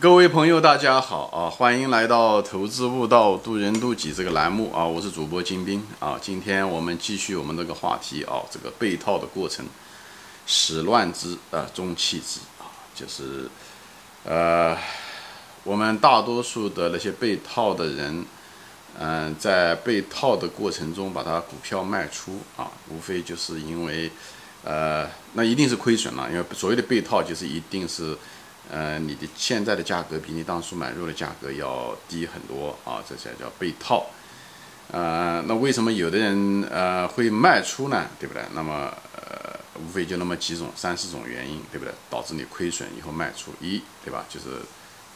各位朋友，大家好啊！欢迎来到《投资悟道，渡人渡己》这个栏目啊！我是主播金兵啊！今天我们继续我们这个话题啊，这个被套的过程，始乱之啊，终弃之啊，就是呃，我们大多数的那些被套的人，嗯，在被套的过程中把它股票卖出啊，无非就是因为呃，那一定是亏损了，因为所谓的被套就是一定是。呃，你的现在的价格比你当初买入的价格要低很多啊，这才叫被套。呃，那为什么有的人呃会卖出呢？对不对？那么呃，无非就那么几种、三四种原因，对不对？导致你亏损以后卖出，一对吧？就是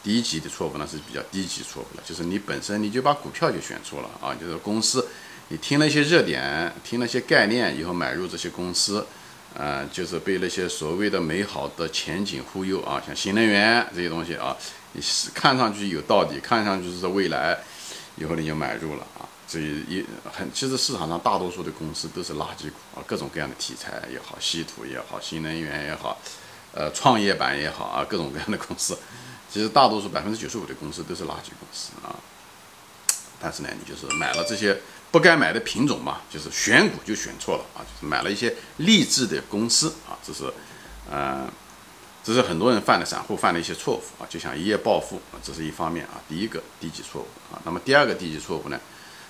低级的错误呢是比较低级错误了，就是你本身你就把股票就选错了啊，就是公司你听了一些热点，听了一些概念以后买入这些公司。呃，就是被那些所谓的美好的前景忽悠啊，像新能源这些东西啊，你是看上去有道理，看上去是未来，以后你就买入了啊。这一很，其实市场上大多数的公司都是垃圾股啊，各种各样的题材也好，稀土也好，新能源也好，呃，创业板也好啊，各种各样的公司，其实大多数百分之九十五的公司都是垃圾公司啊。但是呢，你就是买了这些。不该买的品种嘛，就是选股就选错了啊，就是买了一些励志的公司啊，这是，呃，这是很多人犯的散户犯的一些错误啊，就想一夜暴富啊，这是一方面啊，第一个低级错误啊，那么第二个低级错误呢，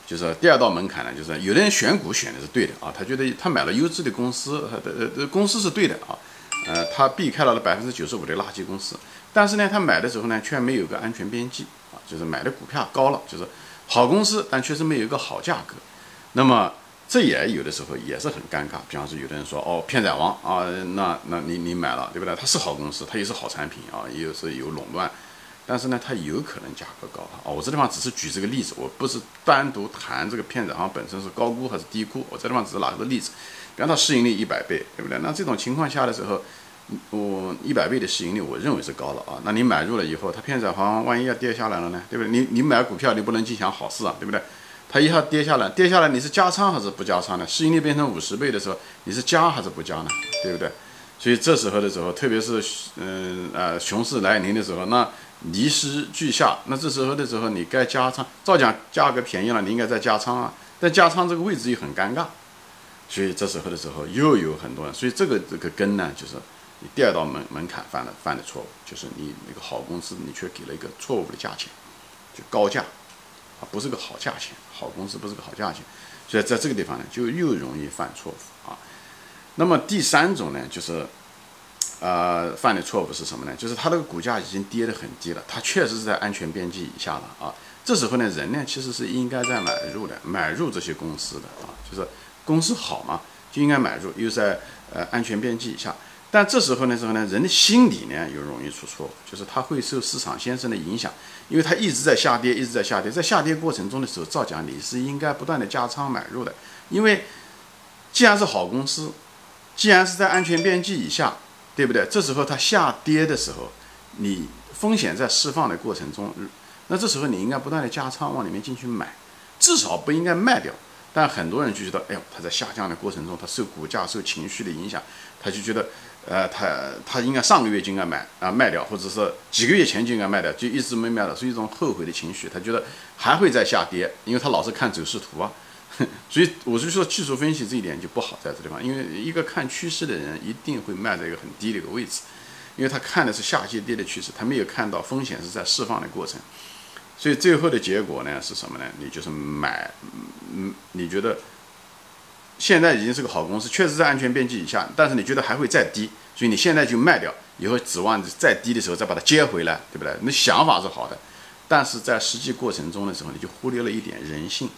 就是第二道门槛呢，就是有的人选股选的是对的啊，他觉得他买了优质的公司，他的呃公司是对的啊，呃，他避开了百分之九十五的垃圾公司，但是呢，他买的时候呢，却没有个安全边际啊，就是买的股票高了，就是。好公司，但确实没有一个好价格，那么这也有的时候也是很尴尬。比方说，有的人说哦，片仔癀啊，那那你你买了对不对？它是好公司，它也是好产品啊，也是有垄断，但是呢，它有可能价格高啊。我这地方只是举这个例子，我不是单独谈这个片仔癀本身是高估还是低估，我这地方只是拿个例子。比方它市盈率一百倍，对不对？那这种情况下的时候。我一百倍的市盈率，我认为是高了啊。那你买入了以后，它片仔癀万一要跌下来了呢？对不对？你你买股票，你不能尽想好事啊，对不对？它一下跌下来，跌下来你是加仓还是不加仓呢？市盈率变成五十倍的时候，你是加还是不加呢？对不对？所以这时候的时候，特别是嗯呃熊市来临的时候，那泥石俱下，那这时候的时候你该加仓，照讲价格便宜了，你应该再加仓啊。但加仓这个位置又很尴尬，所以这时候的时候又有很多人，所以这个这个根呢就是。你第二道门门槛犯了犯的错误，就是你那个好公司，你却给了一个错误的价钱，就高价，啊，不是个好价钱，好公司不是个好价钱，所以在这个地方呢，就又容易犯错误啊。那么第三种呢，就是，呃，犯的错误是什么呢？就是它那个股价已经跌得很低了，它确实是在安全边际以下了啊。这时候呢，人呢其实是应该在买入的，买入这些公司的啊，就是公司好嘛，就应该买入，又在呃安全边际以下。但这时候呢，时候呢，人的心理呢又容易出错，就是他会受市场先生的影响，因为他一直在下跌，一直在下跌，在下跌过程中的时候，照讲你是应该不断的加仓买入的，因为既然是好公司，既然是在安全边际以下，对不对？这时候它下跌的时候，你风险在释放的过程中，那这时候你应该不断的加仓往里面进去买，至少不应该卖掉。但很多人就觉得，哎呦，它在下降的过程中，它受股价、受情绪的影响，他就觉得。呃，他他应该上个月就应该买啊卖掉，或者是几个月前就应该卖掉，就一直没卖掉，是一种后悔的情绪。他觉得还会再下跌，因为他老是看走势图啊。所以我就说技术分析这一点就不好在这地方，因为一个看趋势的人一定会卖在一个很低的一个位置，因为他看的是下跌跌的趋势，他没有看到风险是在释放的过程。所以最后的结果呢是什么呢？你就是买，嗯，你觉得？现在已经是个好公司，确实在安全边际以下，但是你觉得还会再低，所以你现在就卖掉，以后指望再低的时候再把它接回来，对不对？那想法是好的，但是在实际过程中的时候，你就忽略了一点人性，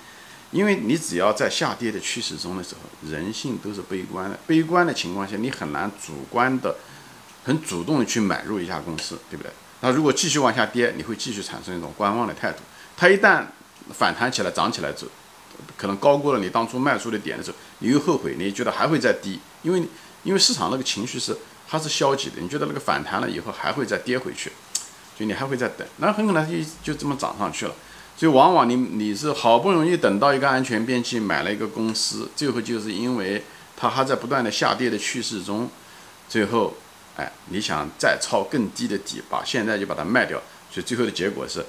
因为你只要在下跌的趋势中的时候，人性都是悲观的，悲观的情况下，你很难主观的、很主动的去买入一家公司，对不对？那如果继续往下跌，你会继续产生一种观望的态度，它一旦反弹起来、涨起来之后。可能高过了你当初卖出的点的时候，你又后悔，你觉得还会再低，因为因为市场那个情绪是它是消极的，你觉得那个反弹了以后还会再跌回去，就你还会再等，那很可能就就这么涨上去了。所以往往你你是好不容易等到一个安全边际买了一个公司，最后就是因为它还在不断的下跌的趋势中，最后哎你想再抄更低的底，把现在就把它卖掉，所以最后的结果是，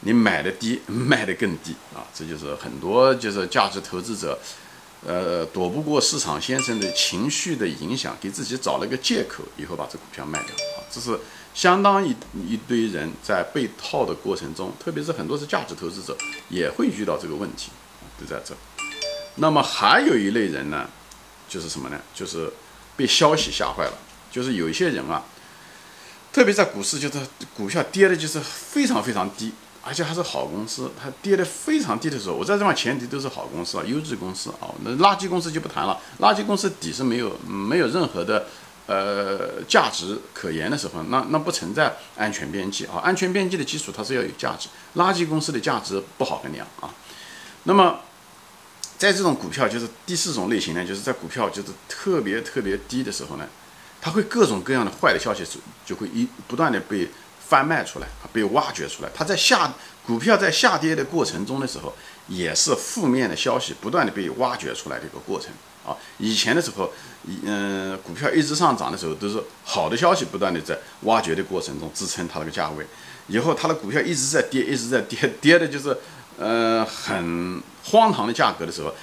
你买的低，卖的更低啊！这就是很多就是价值投资者，呃，躲不过市场先生的情绪的影响，给自己找了个借口，以后把这股票卖掉啊！这是相当一一堆人在被套的过程中，特别是很多是价值投资者也会遇到这个问题，都在这。那么还有一类人呢，就是什么呢？就是被消息吓坏了，就是有一些人啊。特别在股市，就是股票跌的，就是非常非常低，而且还是好公司。它跌的非常低的时候，我在这方前提都是好公司啊，优质公司啊。那垃圾公司就不谈了，垃圾公司底是没有没有任何的呃价值可言的时候，那那不存在安全边际啊。安全边际的基础它是要有价值，垃圾公司的价值不好衡量啊。那么在这种股票，就是第四种类型呢，就是在股票就是特别特别低的时候呢。它会各种各样的坏的消息就就会一不断的被翻卖出来，被挖掘出来。它在下股票在下跌的过程中的时候，也是负面的消息不断的被挖掘出来的一个过程啊。以前的时候，嗯，股票一直上涨的时候，都是好的消息不断的在挖掘的过程中支撑它那个价位。以后它的股票一直在跌，一直在跌，跌的就是呃很荒唐的价格的时候。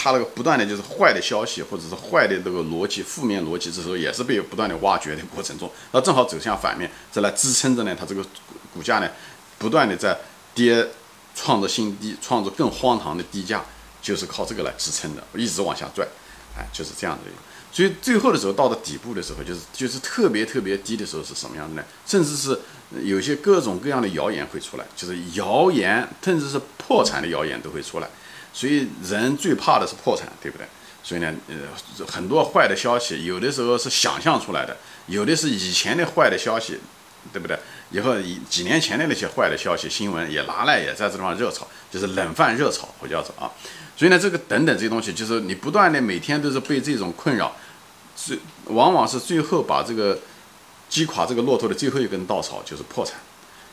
它那个不断的就是坏的消息，或者是坏的这个逻辑、负面逻辑，这时候也是被不断的挖掘的过程中，那正好走向反面，再来支撑着呢，它这个股价呢，不断的在跌，创造新低，创造更荒唐的低价，就是靠这个来支撑的，一直往下拽，哎，就是这样的。所以最后的时候，到了底部的时候，就是就是特别特别低的时候是什么样的呢？甚至是有些各种各样的谣言会出来，就是谣言，甚至是破产的谣言都会出来。所以人最怕的是破产，对不对？所以呢，呃，很多坏的消息，有的时候是想象出来的，有的是以前的坏的消息，对不对？以后以几年前的那些坏的消息新闻也拿来也在这地方热炒，就是冷饭热炒，我叫做啊。所以呢，这个等等这些东西，就是你不断的每天都是被这种困扰，最往往是最后把这个击垮这个骆驼的最后一根稻草就是破产，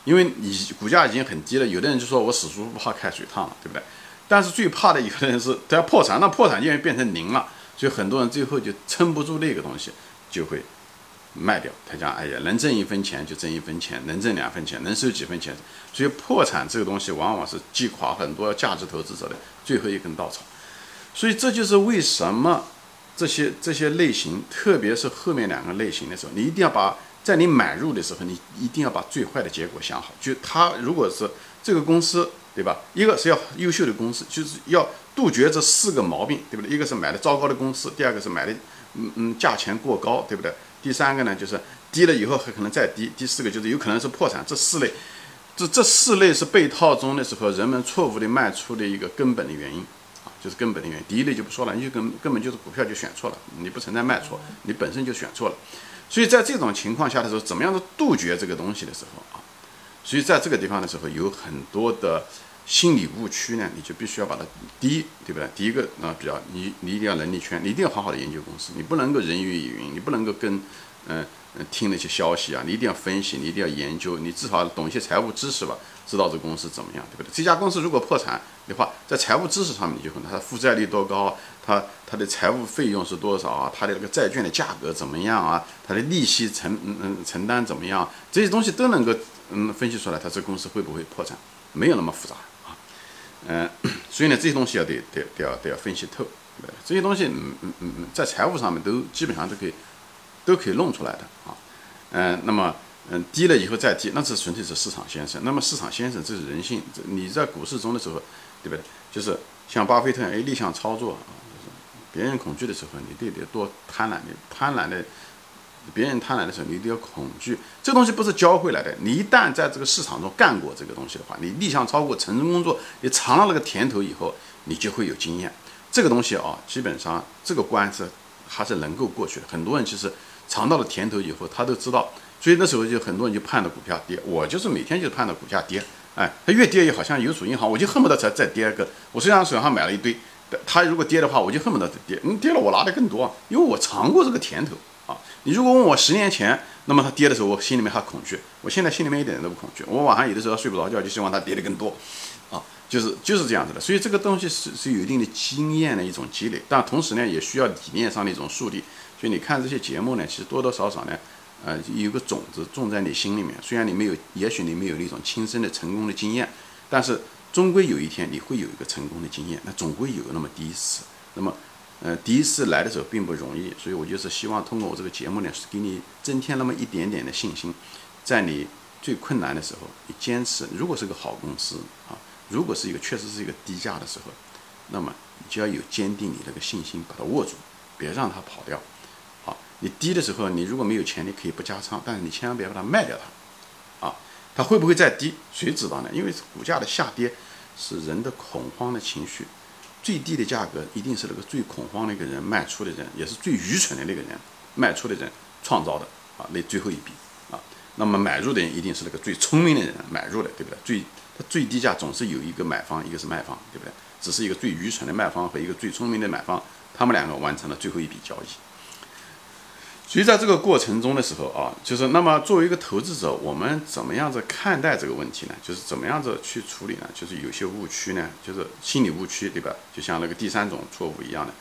因为你股价已经很低了，有的人就说我死猪不怕开水烫了，对不对？但是最怕的一个人是他要破产，那破产就变成零了，所以很多人最后就撑不住那个东西，就会卖掉。他讲：“哎呀，能挣一分钱就挣一分钱，能挣两分钱，能收几分钱。”所以破产这个东西往往是击垮很多价值投资者的最后一根稻草。所以这就是为什么这些这些类型，特别是后面两个类型的时候，你一定要把在你买入的时候，你一定要把最坏的结果想好。就他如果是这个公司。对吧？一个是要优秀的公司，就是要杜绝这四个毛病，对不对？一个是买的糟糕的公司，第二个是买的，嗯嗯，价钱过高，对不对？第三个呢，就是低了以后还可能再低。第四个就是有可能是破产。这四类，这这四类是被套中的时候人们错误的卖出的一个根本的原因啊，就是根本的原因。第一类就不说了，你就根根本就是股票就选错了，你不存在卖错，你本身就选错了。所以在这种情况下的时候，怎么样的杜绝这个东西的时候啊？所以在这个地方的时候，有很多的。心理误区呢，你就必须要把它第一，对不对？第一个啊，比较你你一定要能力圈，你一定要好好的研究公司，你不能够人云亦云，你不能够跟嗯嗯听那些消息啊，你一定要分析，你一定要研究，你至少懂一些财务知识吧，知道这公司怎么样，对不对？这家公司如果破产的话，在财务知识上面你就可能它负债率多高，它它的财务费用是多少啊？它的那个债券的价格怎么样啊？它的利息承嗯嗯承担怎么样？这些东西都能够嗯分析出来，它这公司会不会破产？没有那么复杂啊。嗯，所以呢，这些东西要得得得要得要分析透，对这些东西嗯嗯嗯，在财务上面都基本上都可以都可以弄出来的啊。嗯，那么嗯低了以后再低，那是纯粹是市场先生。那么市场先生这是人性，你在股市中的时候，对不对？就是像巴菲特哎逆向操作啊，别人恐惧的时候，你得得多贪婪的贪婪的。别人贪婪的时候，你一定要恐惧。这东西不是教会来的。你一旦在这个市场中干过这个东西的话，你逆向超过、成功工作，你尝了那个甜头以后，你就会有经验。这个东西啊，基本上这个关是还是能够过去的。很多人其实尝到了甜头以后，他都知道。所以那时候就很多人就盼着股票跌。我就是每天就盼着股价跌。哎，它越跌越好像有储银行，我就恨不得再再跌个。我虽然手上买了一堆，它如果跌的话，我就恨不得跌。你跌了，我拿的更多，因为我尝过这个甜头。啊，你如果问我十年前，那么它跌的时候，我心里面还恐惧。我现在心里面一点都不恐惧。我晚上有的时候睡不着觉，就希望它跌得更多，啊，就是就是这样子的。所以这个东西是是有一定的经验的一种积累，但同时呢，也需要理念上的一种树立。所以你看这些节目呢，其实多多少少呢，呃，有个种子种在你心里面。虽然你没有，也许你没有那种亲身的成功的经验，但是终归有一天你会有一个成功的经验。那总归有那么第一次。那么，呃，第一次来的时候并不容易，所以我就是希望通过我这个节目呢，是给你增添那么一点点的信心，在你最困难的时候，你坚持。如果是个好公司啊，如果是一个确实是一个低价的时候，那么你就要有坚定你那个信心，把它握住，别让它跑掉。好，你低的时候，你如果没有钱，你可以不加仓，但是你千万别把它卖掉它。啊，它会不会再低？谁知道呢？因为股价的下跌是人的恐慌的情绪。最低的价格一定是那个最恐慌那个人卖出的人，也是最愚蠢的那个人卖出的人创造的啊，那最后一笔啊。那么买入的人一定是那个最聪明的人买入的，对不对？最它最低价总是有一个买方，一个是卖方，对不对？只是一个最愚蠢的卖方和一个最聪明的买方，他们两个完成了最后一笔交易。所以在这个过程中的时候啊，就是那么作为一个投资者，我们怎么样子看待这个问题呢？就是怎么样子去处理呢？就是有些误区呢，就是心理误区，对吧？就像那个第三种错误一样的，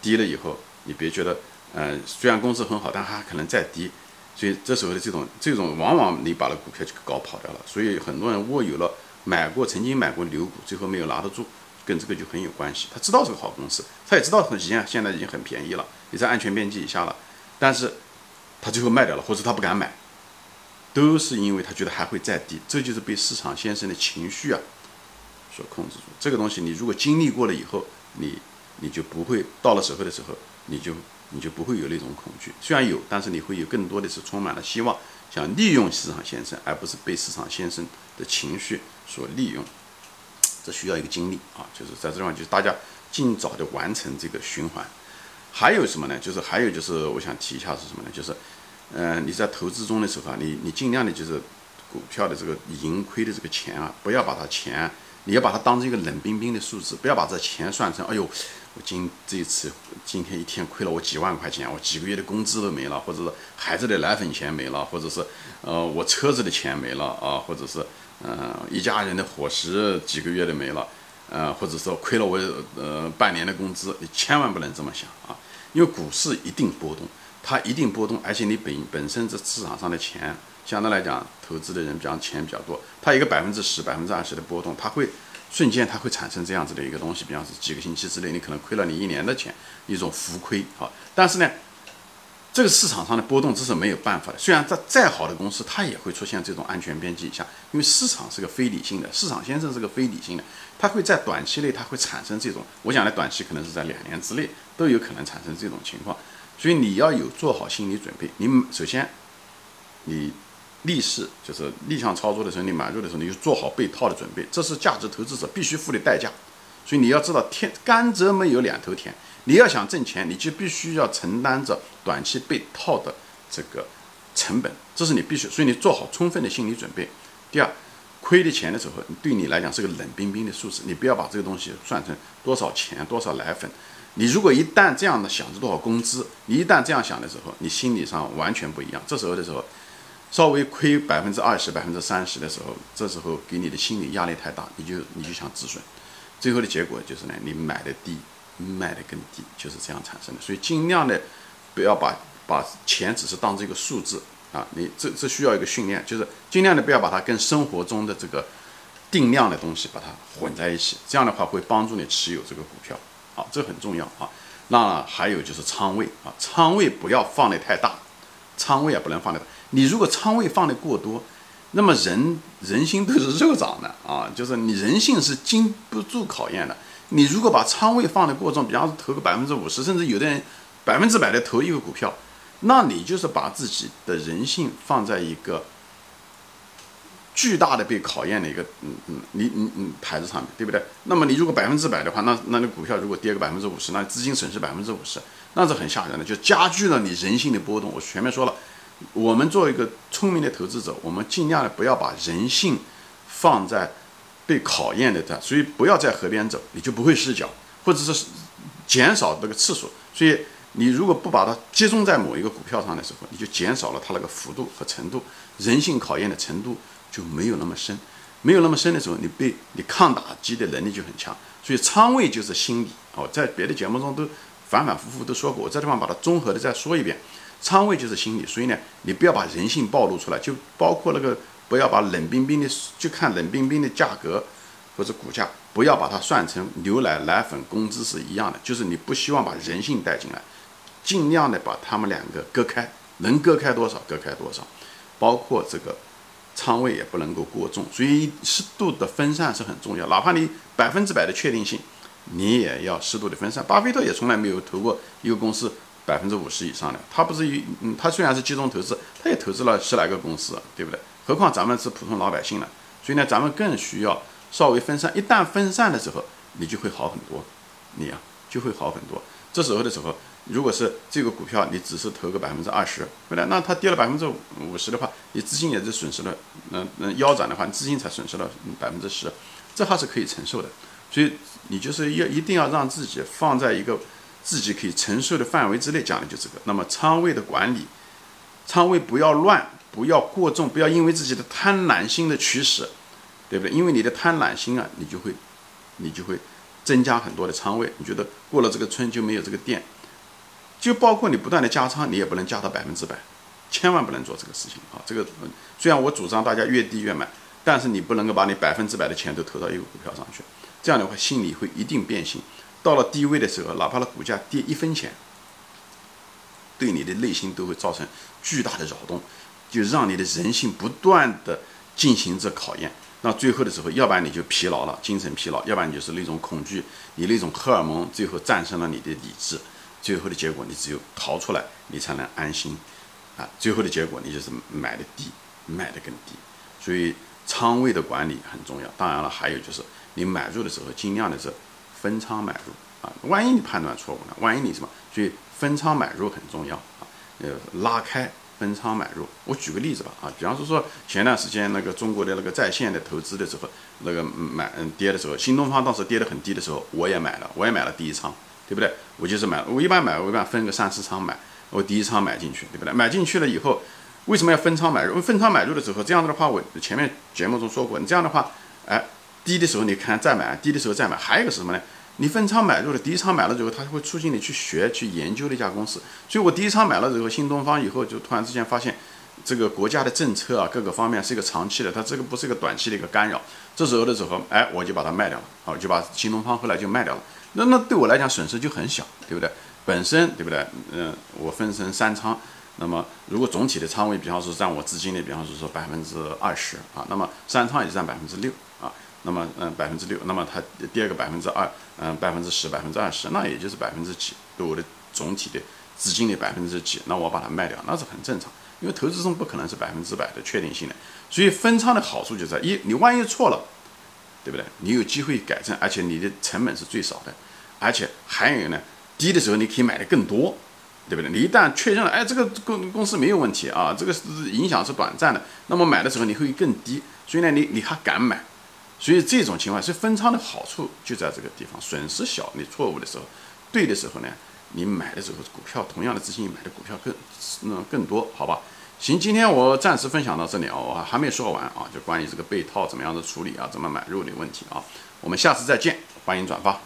低了以后，你别觉得，呃，虽然公司很好，但它可能再低，所以这时候的这种这种，往往你把那股票就搞跑掉了。所以很多人握有了买过，曾经买过牛股，最后没有拿得住，跟这个就很有关系。他知道是个好公司，他也知道很现现在已经很便宜了，也在安全边际以下了。但是，他最后卖掉了，或者他不敢买，都是因为他觉得还会再低。这就是被市场先生的情绪啊所控制住。这个东西，你如果经历过了以后，你你就不会到了时候的时候，你就你就不会有那种恐惧。虽然有，但是你会有更多的是充满了希望，想利用市场先生，而不是被市场先生的情绪所利用。这需要一个经历啊，就是在这地方，就是大家尽早的完成这个循环。还有什么呢？就是还有就是我想提一下是什么呢？就是，嗯，你在投资中的时候啊，你你尽量的就是股票的这个盈亏的这个钱啊，不要把它钱，你要把它当成一个冷冰冰的数字，不要把这钱算成，哎呦，我今这一次今天一天亏了我几万块钱，我几个月的工资都没了，或者是孩子的奶粉钱没了，或者是呃我车子的钱没了啊，或者是嗯一家人的伙食几个月的没了，呃或者说亏了我呃半年的工资，你千万不能这么想啊。因为股市一定波动，它一定波动，而且你本本身这市场上的钱，相对来讲，投资的人比较钱比较多，它一个百分之十、百分之二十的波动，它会瞬间它会产生这样子的一个东西，比方是几个星期之内，你可能亏了你一年的钱，一种浮亏啊。但是呢。这个市场上的波动这是没有办法的。虽然在再好的公司，它也会出现这种安全边际以下，因为市场是个非理性的，市场先生是个非理性的，它会在短期内它会产生这种，我讲的短期可能是在两年之内都有可能产生这种情况。所以你要有做好心理准备。你首先，你逆势就是逆向操作的时候，你买入的时候，你就做好被套的准备，这是价值投资者必须付的代价。所以你要知道，天甘蔗没有两头甜。你要想挣钱，你就必须要承担着短期被套的这个成本，这是你必须。所以你做好充分的心理准备。第二，亏的钱的时候，对你来讲是个冷冰冰的数字，你不要把这个东西算成多少钱、多少奶粉。你如果一旦这样的想着多少工资，你一旦这样想的时候，你心理上完全不一样。这时候的时候，稍微亏百分之二十、百分之三十的时候，这时候给你的心理压力太大，你就你就想止损，最后的结果就是呢，你买的低。卖的更低，就是这样产生的。所以尽量的不要把把钱只是当这个数字啊，你这这需要一个训练，就是尽量的不要把它跟生活中的这个定量的东西把它混在一起，这样的话会帮助你持有这个股票。啊，这很重要啊。那还有就是仓位啊，仓位不要放的太大，仓位也不能放的大。你如果仓位放的过多，那么人人心都是肉长的啊，就是你人性是经不住考验的。你如果把仓位放的过重，比方说投个百分之五十，甚至有的人百分之百的投一个股票，那你就是把自己的人性放在一个巨大的被考验的一个嗯嗯你你嗯台子上面对不对？那么你如果百分之百的话，那那你股票如果跌个百分之五十，那资金损失百分之五十，那是很吓人的，就加剧了你人性的波动。我前面说了，我们做一个聪明的投资者，我们尽量的不要把人性放在。被考验的它，所以不要在河边走，你就不会失脚，或者是减少这个次数。所以你如果不把它集中在某一个股票上的时候，你就减少了它那个幅度和程度，人性考验的程度就没有那么深。没有那么深的时候，你被你抗打击的能力就很强。所以仓位就是心理。哦，在别的节目中都反反复复都说过，我这地方把它综合的再说一遍。仓位就是心理，所以呢，你不要把人性暴露出来，就包括那个不要把冷冰冰的就看冷冰冰的价格或者股价，不要把它算成牛奶、奶粉、工资是一样的，就是你不希望把人性带进来，尽量的把他们两个割开，能割开多少割开多少，包括这个仓位也不能够过重，所以适度的分散是很重要，哪怕你百分之百的确定性。你也要适度的分散。巴菲特也从来没有投过一个公司百分之五十以上的。他不是一，嗯，他虽然是集中投资，他也投资了十来个公司，对不对？何况咱们是普通老百姓呢？所以呢，咱们更需要稍微分散。一旦分散的时候，你就会好很多，你啊就会好很多。这时候的时候，如果是这个股票你只是投个百分之二十，对对？那它跌了百分之五十的话，你资金也是损失了。嗯嗯，腰斩的话，你资金才损失了百分之十，这还是可以承受的。所以你就是要一定要让自己放在一个自己可以承受的范围之内，讲的就这个。那么仓位的管理，仓位不要乱，不要过重，不要因为自己的贪婪心的驱使，对不对？因为你的贪婪心啊，你就会，你就会增加很多的仓位。你觉得过了这个村就没有这个店，就包括你不断的加仓，你也不能加到百分之百，千万不能做这个事情啊！这个虽然我主张大家越低越买，但是你不能够把你百分之百的钱都投到一个股票上去。这样的话，心理会一定变形。到了低位的时候，哪怕它股价跌一分钱，对你的内心都会造成巨大的扰动，就让你的人性不断的进行着考验。那最后的时候，要不然你就疲劳了，精神疲劳；要不然你就是那种恐惧，你那种荷尔蒙最后战胜了你的理智。最后的结果，你只有逃出来，你才能安心。啊，最后的结果，你就是买的低，卖的更低。所以仓位的管理很重要。当然了，还有就是。你买入的时候，尽量的是分仓买入啊，万一你判断错误呢？万一你什么？所以分仓买入很重要啊，呃，拉开分仓买入。我举个例子吧啊，比方说说前段时间那个中国的那个在线的投资的时候，那个买嗯跌的时候，新东方当时跌得很低的时候，我也买了，我也买了第一仓，对不对？我就是买，我一般买我一般分个三四仓买，我第一仓买进去，对不对？买进去了以后，为什么要分仓买入？因为分仓买入的时候，这样子的话，我前面节目中说过，你这样的话，哎。低的时候你看再买，低的时候再买，还有一个是什么呢？你分仓买入了，第一仓买了之后，它会促进你去学、去研究那家公司。所以我第一仓买了之后，新东方以后就突然之间发现，这个国家的政策啊，各个方面是一个长期的，它这个不是一个短期的一个干扰。这时候的时候，哎，我就把它卖掉了，好，就把新东方后来就卖掉了。那那对我来讲损失就很小，对不对？本身对不对？嗯，我分成三仓，那么如果总体的仓位，比方说占我资金的，比方说说百分之二十啊，那么三仓也占百分之六。那么，嗯，百分之六，那么它第二个百分之二，嗯，百分之十，百分之二十，那也就是百分之几，对我的总体的资金的百分之几，那我把它卖掉，那是很正常，因为投资中不可能是百分之百的确定性的，所以分仓的好处就在一，你万一错了，对不对？你有机会改正，而且你的成本是最少的，而且还有呢，低的时候你可以买的更多，对不对？你一旦确认了，哎，这个公公司没有问题啊，这个是影响是短暂的，那么买的时候你会更低，所以呢，你你还敢买。所以这种情况，所以分仓的好处就在这个地方，损失小。你错误的时候，对的时候呢，你买的时候股票同样的资金买的股票更嗯更多，好吧？行，今天我暂时分享到这里啊，我还没说完啊，就关于这个被套怎么样的处理啊，怎么买入的问题啊，我们下次再见，欢迎转发。